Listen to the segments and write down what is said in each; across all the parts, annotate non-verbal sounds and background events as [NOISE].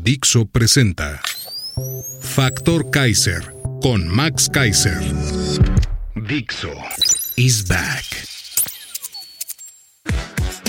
Dixo presenta Factor Kaiser con Max Kaiser. Dixo is back.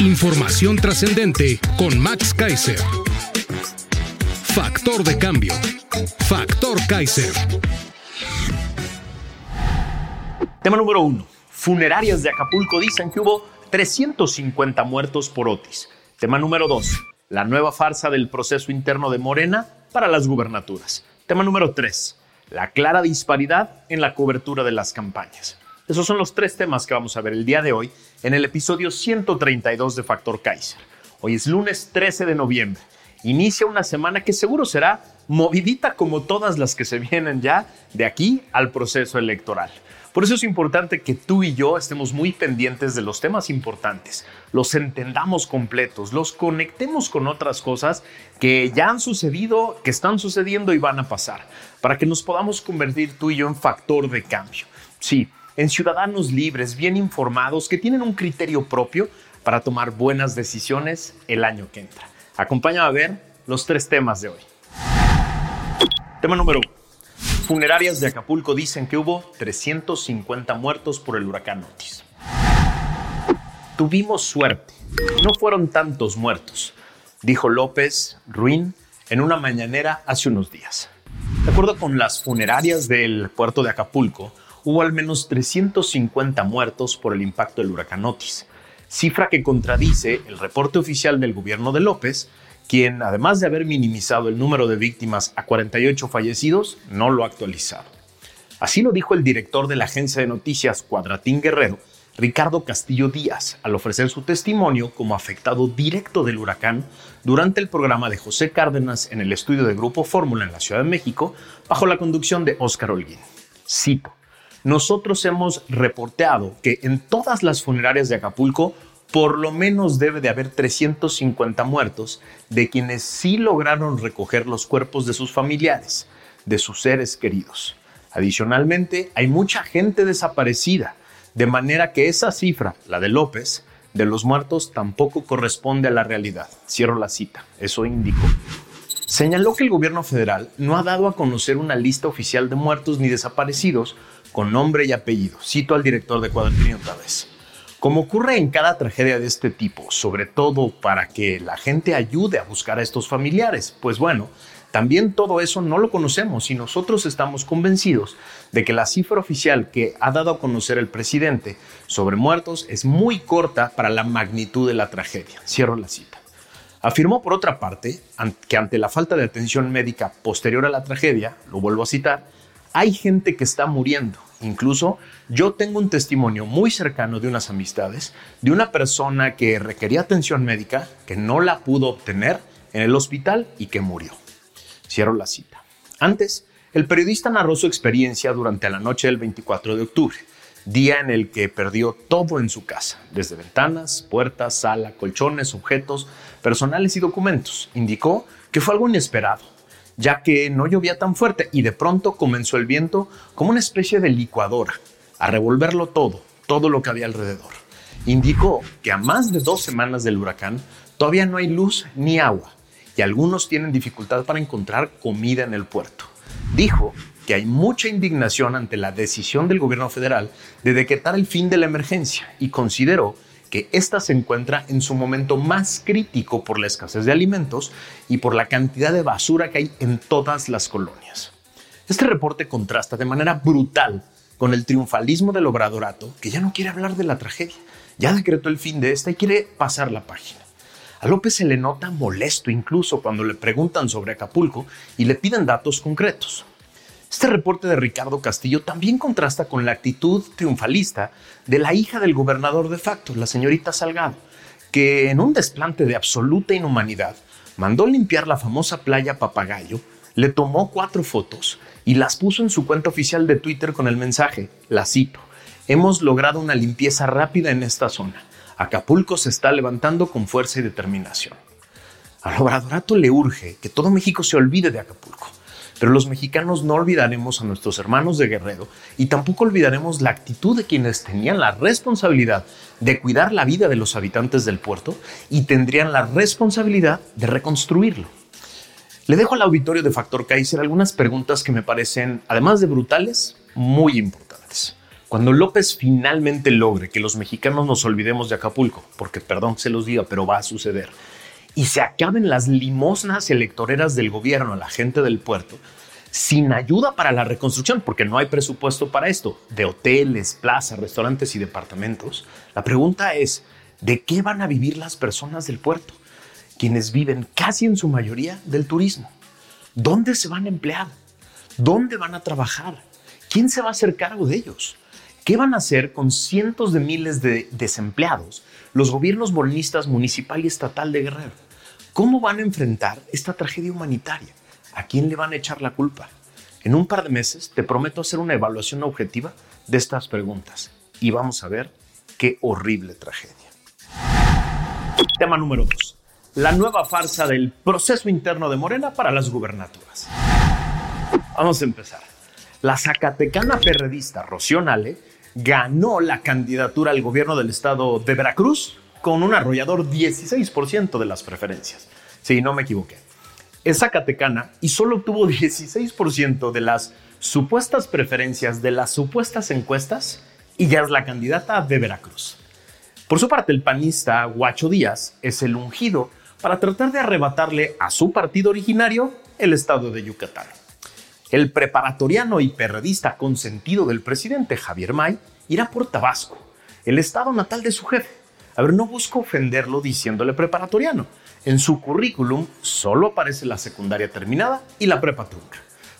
Información trascendente con Max Kaiser. Factor de cambio. Factor Kaiser. Tema número uno. Funerarias de Acapulco dicen que hubo 350 muertos por Otis. Tema número dos. La nueva farsa del proceso interno de Morena para las gubernaturas. Tema número tres. La clara disparidad en la cobertura de las campañas. Esos son los tres temas que vamos a ver el día de hoy en el episodio 132 de Factor Kaiser. Hoy es lunes 13 de noviembre. Inicia una semana que seguro será movidita como todas las que se vienen ya de aquí al proceso electoral. Por eso es importante que tú y yo estemos muy pendientes de los temas importantes, los entendamos completos, los conectemos con otras cosas que ya han sucedido, que están sucediendo y van a pasar, para que nos podamos convertir tú y yo en factor de cambio. Sí, en ciudadanos libres, bien informados, que tienen un criterio propio para tomar buenas decisiones el año que entra. Acompáñame a ver los tres temas de hoy. Tema número uno. Funerarias de Acapulco dicen que hubo 350 muertos por el huracán Otis. Tuvimos suerte. No fueron tantos muertos, dijo López Ruín en una mañanera hace unos días. De acuerdo con las funerarias del puerto de Acapulco, hubo al menos 350 muertos por el impacto del huracán Otis, cifra que contradice el reporte oficial del gobierno de López, quien, además de haber minimizado el número de víctimas a 48 fallecidos, no lo ha actualizado. Así lo dijo el director de la agencia de noticias Cuadratín Guerrero, Ricardo Castillo Díaz, al ofrecer su testimonio como afectado directo del huracán durante el programa de José Cárdenas en el estudio de Grupo Fórmula en la Ciudad de México, bajo la conducción de Óscar Holguín. Cito, nosotros hemos reporteado que en todas las funerarias de Acapulco por lo menos debe de haber 350 muertos de quienes sí lograron recoger los cuerpos de sus familiares, de sus seres queridos. Adicionalmente, hay mucha gente desaparecida, de manera que esa cifra, la de López, de los muertos tampoco corresponde a la realidad. Cierro la cita, eso indicó. Señaló que el gobierno federal no ha dado a conocer una lista oficial de muertos ni desaparecidos con nombre y apellido. Cito al director de Cuadrilla otra vez. Como ocurre en cada tragedia de este tipo, sobre todo para que la gente ayude a buscar a estos familiares, pues bueno, también todo eso no lo conocemos y nosotros estamos convencidos de que la cifra oficial que ha dado a conocer el presidente sobre muertos es muy corta para la magnitud de la tragedia. Cierro la cita. Afirmó por otra parte que ante la falta de atención médica posterior a la tragedia, lo vuelvo a citar, hay gente que está muriendo. Incluso yo tengo un testimonio muy cercano de unas amistades de una persona que requería atención médica, que no la pudo obtener en el hospital y que murió. Cierro la cita. Antes, el periodista narró su experiencia durante la noche del 24 de octubre, día en el que perdió todo en su casa, desde ventanas, puertas, sala, colchones, objetos, personales y documentos. Indicó que fue algo inesperado, ya que no llovía tan fuerte y de pronto comenzó el viento como una especie de licuadora, a revolverlo todo, todo lo que había alrededor. Indicó que a más de dos semanas del huracán todavía no hay luz ni agua y algunos tienen dificultad para encontrar comida en el puerto. Dijo que hay mucha indignación ante la decisión del gobierno federal de decretar el fin de la emergencia y consideró que ésta se encuentra en su momento más crítico por la escasez de alimentos y por la cantidad de basura que hay en todas las colonias. Este reporte contrasta de manera brutal con el triunfalismo del obradorato, que ya no quiere hablar de la tragedia, ya decretó el fin de esta y quiere pasar la página. A López se le nota molesto incluso cuando le preguntan sobre Acapulco y le piden datos concretos. Este reporte de Ricardo Castillo también contrasta con la actitud triunfalista de la hija del gobernador de facto, la señorita Salgado, que en un desplante de absoluta inhumanidad mandó limpiar la famosa playa Papagayo, le tomó cuatro fotos y las puso en su cuenta oficial de Twitter con el mensaje, la cito, hemos logrado una limpieza rápida en esta zona. Acapulco se está levantando con fuerza y determinación. Al obradorato le urge que todo México se olvide de Acapulco. Pero los mexicanos no olvidaremos a nuestros hermanos de Guerrero y tampoco olvidaremos la actitud de quienes tenían la responsabilidad de cuidar la vida de los habitantes del puerto y tendrían la responsabilidad de reconstruirlo. Le dejo al auditorio de Factor Kaiser algunas preguntas que me parecen, además de brutales, muy importantes. Cuando López finalmente logre que los mexicanos nos olvidemos de Acapulco, porque perdón se los diga, pero va a suceder, y se acaben las limosnas electoreras del gobierno a la gente del puerto, sin ayuda para la reconstrucción, porque no hay presupuesto para esto, de hoteles, plazas, restaurantes y departamentos, la pregunta es, ¿de qué van a vivir las personas del puerto? Quienes viven casi en su mayoría del turismo. ¿Dónde se van a emplear? ¿Dónde van a trabajar? ¿Quién se va a hacer cargo de ellos? ¿Qué van a hacer con cientos de miles de desempleados los gobiernos bolinistas municipal y estatal de Guerrero? ¿Cómo van a enfrentar esta tragedia humanitaria? ¿A quién le van a echar la culpa? En un par de meses te prometo hacer una evaluación objetiva de estas preguntas y vamos a ver qué horrible tragedia. Tema número 2. La nueva farsa del proceso interno de Morena para las gubernaturas. Vamos a empezar. La zacatecana perredista Rocío Nale ganó la candidatura al gobierno del estado de Veracruz con un arrollador 16% de las preferencias. Sí, no me equivoqué. Es Zacatecana y solo obtuvo 16% de las supuestas preferencias de las supuestas encuestas y ya es la candidata de Veracruz. Por su parte, el panista Guacho Díaz es el ungido para tratar de arrebatarle a su partido originario el estado de Yucatán. El preparatoriano y perredista consentido del presidente Javier May irá por Tabasco, el estado natal de su jefe, a ver, no busco ofenderlo diciéndole preparatoriano. En su currículum solo aparece la secundaria terminada y la prepa.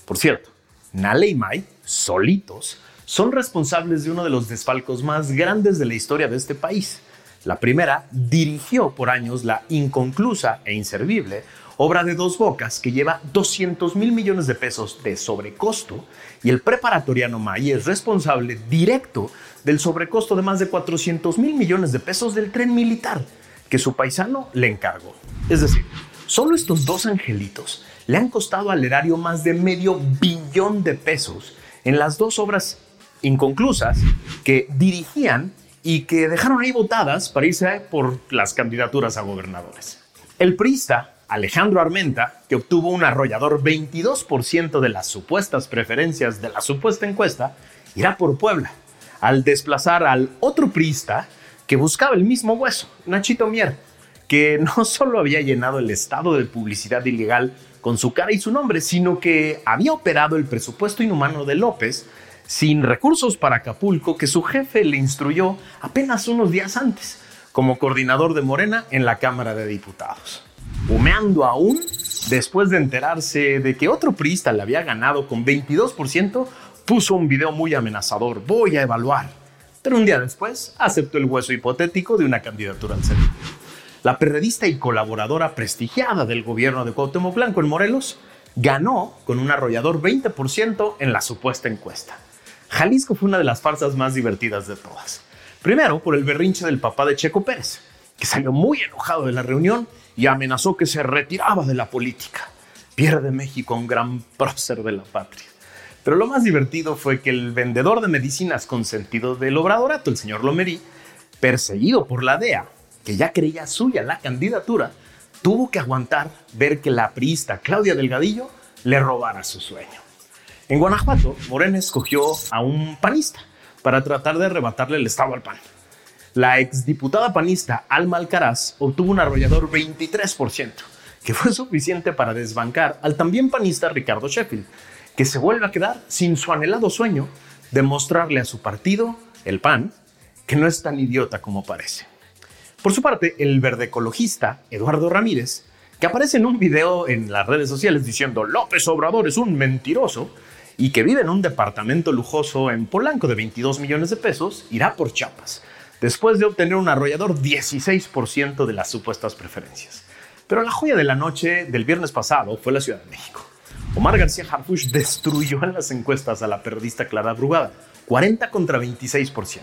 Por cierto, Nale y Mai, solitos, son responsables de uno de los desfalcos más grandes de la historia de este país. La primera dirigió por años la inconclusa e inservible obra de dos bocas que lleva 200 mil millones de pesos de sobrecosto y el preparatoriano May es responsable directo del sobrecosto de más de 400 mil millones de pesos del tren militar que su paisano le encargó. Es decir, solo estos dos angelitos le han costado al erario más de medio billón de pesos en las dos obras inconclusas que dirigían y que dejaron ahí votadas para irse por las candidaturas a gobernadores. El priista Alejandro Armenta, que obtuvo un arrollador 22% de las supuestas preferencias de la supuesta encuesta, irá por Puebla, al desplazar al otro priista que buscaba el mismo hueso, Nachito Mier, que [LAUGHS] no solo había llenado el estado de publicidad ilegal con su cara y su nombre, sino que había operado el presupuesto inhumano de López sin recursos para Acapulco que su jefe le instruyó apenas unos días antes como coordinador de Morena en la Cámara de Diputados humeando aún después de enterarse de que otro priista le había ganado con 22%, puso un video muy amenazador, voy a evaluar. Pero un día después aceptó el hueso hipotético de una candidatura al Senado. La periodista y colaboradora prestigiada del gobierno de Cuauhtémoc Blanco en Morelos ganó con un arrollador 20% en la supuesta encuesta. Jalisco fue una de las farsas más divertidas de todas. Primero por el berrinche del papá de Checo Pérez, que salió muy enojado de la reunión y amenazó que se retiraba de la política. Pierde México un gran prócer de la patria. Pero lo más divertido fue que el vendedor de medicinas con sentido del obradorato, el señor Lomerí, perseguido por la DEA, que ya creía suya la candidatura, tuvo que aguantar ver que la priista Claudia Delgadillo le robara su sueño. En Guanajuato, Morena escogió a un panista para tratar de arrebatarle el estado al PAN. La exdiputada panista Alma Alcaraz obtuvo un arrollador 23%, que fue suficiente para desbancar al también panista Ricardo Sheffield, que se vuelve a quedar sin su anhelado sueño de mostrarle a su partido, el PAN, que no es tan idiota como parece. Por su parte, el verde ecologista Eduardo Ramírez, que aparece en un video en las redes sociales diciendo López Obrador es un mentiroso y que vive en un departamento lujoso en Polanco de 22 millones de pesos, irá por Chiapas después de obtener un arrollador 16% de las supuestas preferencias. Pero la joya de la noche del viernes pasado fue la Ciudad de México. Omar García Harfuch destruyó en las encuestas a la periodista Clara Brugada, 40 contra 26%.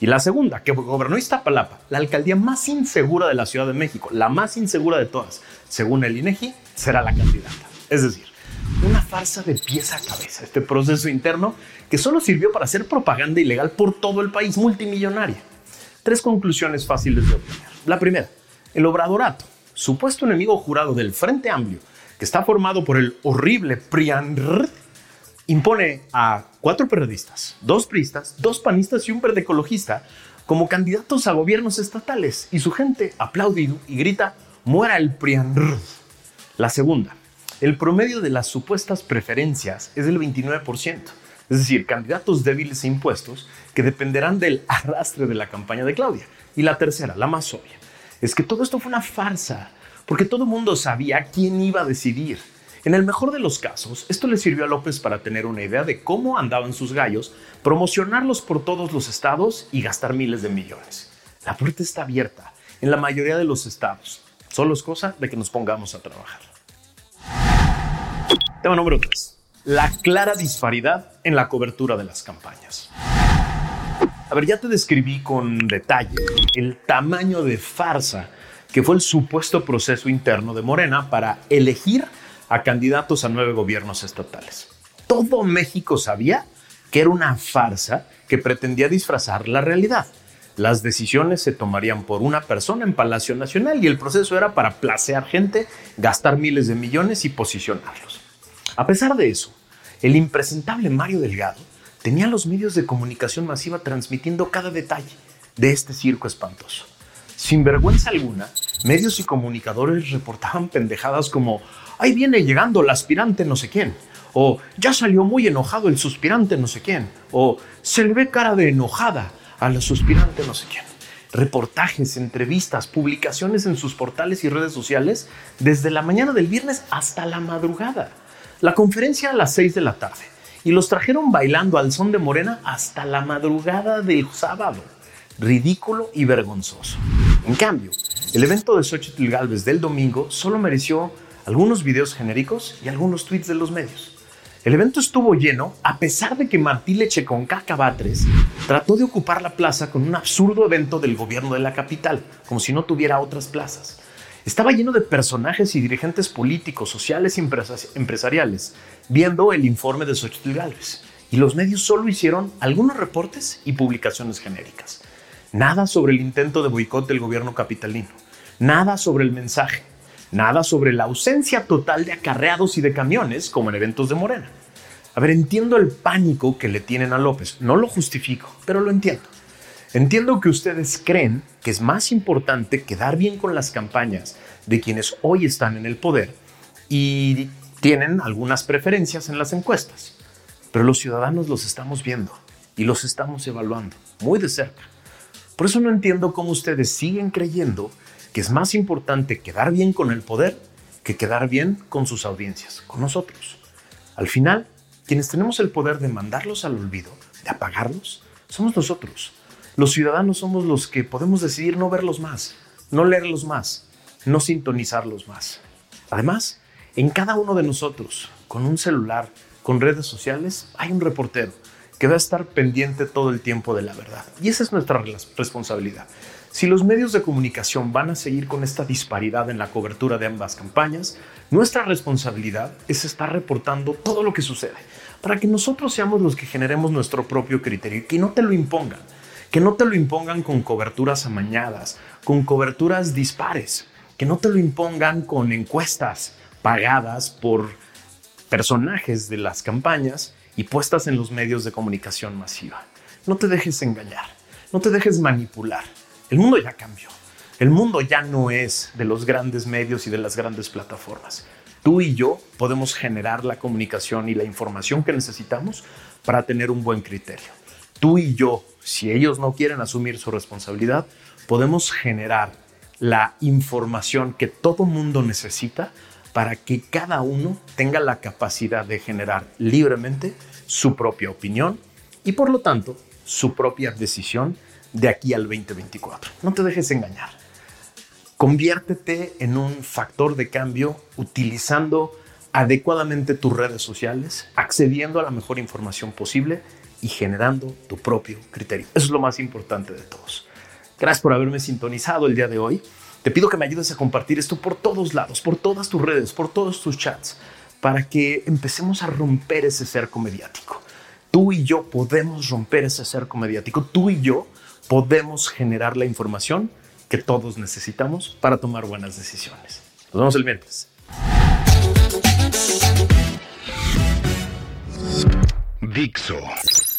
Y la segunda, que gobernó Iztapalapa, la alcaldía más insegura de la Ciudad de México, la más insegura de todas, según el INEGI, será la candidata. Es decir, una farsa de pieza a cabeza, este proceso interno que solo sirvió para hacer propaganda ilegal por todo el país multimillonaria. Tres conclusiones fáciles de obtener. La primera, el obradorato, supuesto enemigo jurado del Frente Amplio, que está formado por el horrible PRIANR, impone a cuatro periodistas, dos priistas, dos panistas y un verde como candidatos a gobiernos estatales y su gente aplaude y grita muera el PRIANR. La segunda, el promedio de las supuestas preferencias es del 29%, es decir, candidatos débiles e impuestos que dependerán del arrastre de la campaña de Claudia. Y la tercera, la más obvia, es que todo esto fue una farsa, porque todo el mundo sabía quién iba a decidir. En el mejor de los casos, esto le sirvió a López para tener una idea de cómo andaban sus gallos, promocionarlos por todos los estados y gastar miles de millones. La puerta está abierta en la mayoría de los estados. Solo es cosa de que nos pongamos a trabajar. Tema número 3. La clara disparidad en la cobertura de las campañas. A ver, ya te describí con detalle el tamaño de farsa que fue el supuesto proceso interno de Morena para elegir a candidatos a nueve gobiernos estatales. Todo México sabía que era una farsa que pretendía disfrazar la realidad. Las decisiones se tomarían por una persona en Palacio Nacional y el proceso era para placear gente, gastar miles de millones y posicionarlos. A pesar de eso, el impresentable Mario Delgado tenía los medios de comunicación masiva transmitiendo cada detalle de este circo espantoso. Sin vergüenza alguna, medios y comunicadores reportaban pendejadas como ahí viene llegando el aspirante no sé quién, o ya salió muy enojado el suspirante no sé quién, o se le ve cara de enojada a la suspirante no sé quién. Reportajes, entrevistas, publicaciones en sus portales y redes sociales desde la mañana del viernes hasta la madrugada. La conferencia a las 6 de la tarde y los trajeron bailando al son de Morena hasta la madrugada del sábado. Ridículo y vergonzoso. En cambio, el evento de Xochitl Galvez del domingo solo mereció algunos videos genéricos y algunos tweets de los medios. El evento estuvo lleno a pesar de que Martí Leche con Cacabatres trató de ocupar la plaza con un absurdo evento del gobierno de la capital, como si no tuviera otras plazas. Estaba lleno de personajes y dirigentes políticos, sociales y empresariales viendo el informe de Xochitl Gálvez. Y los medios solo hicieron algunos reportes y publicaciones genéricas. Nada sobre el intento de boicot del gobierno capitalino. Nada sobre el mensaje Nada sobre la ausencia total de acarreados y de camiones como en eventos de Morena. A ver, entiendo el pánico que le tienen a López. No lo justifico, pero lo entiendo. Entiendo que ustedes creen que es más importante quedar bien con las campañas de quienes hoy están en el poder y tienen algunas preferencias en las encuestas. Pero los ciudadanos los estamos viendo y los estamos evaluando muy de cerca. Por eso no entiendo cómo ustedes siguen creyendo que es más importante quedar bien con el poder que quedar bien con sus audiencias, con nosotros. Al final, quienes tenemos el poder de mandarlos al olvido, de apagarlos, somos nosotros. Los ciudadanos somos los que podemos decidir no verlos más, no leerlos más, no sintonizarlos más. Además, en cada uno de nosotros, con un celular, con redes sociales, hay un reportero que va a estar pendiente todo el tiempo de la verdad. Y esa es nuestra responsabilidad. Si los medios de comunicación van a seguir con esta disparidad en la cobertura de ambas campañas, nuestra responsabilidad es estar reportando todo lo que sucede, para que nosotros seamos los que generemos nuestro propio criterio y que no te lo impongan, que no te lo impongan con coberturas amañadas, con coberturas dispares, que no te lo impongan con encuestas pagadas por personajes de las campañas y puestas en los medios de comunicación masiva. No te dejes engañar, no te dejes manipular. El mundo ya cambió. El mundo ya no es de los grandes medios y de las grandes plataformas. Tú y yo podemos generar la comunicación y la información que necesitamos para tener un buen criterio. Tú y yo, si ellos no quieren asumir su responsabilidad, podemos generar la información que todo mundo necesita para que cada uno tenga la capacidad de generar libremente su propia opinión y por lo tanto su propia decisión de aquí al 2024. No te dejes engañar. Conviértete en un factor de cambio utilizando adecuadamente tus redes sociales, accediendo a la mejor información posible y generando tu propio criterio. Eso es lo más importante de todos. Gracias por haberme sintonizado el día de hoy. Te pido que me ayudes a compartir esto por todos lados, por todas tus redes, por todos tus chats, para que empecemos a romper ese cerco mediático. Tú y yo podemos romper ese cerco mediático. Tú y yo podemos generar la información que todos necesitamos para tomar buenas decisiones. Nos vemos el miércoles. Dixo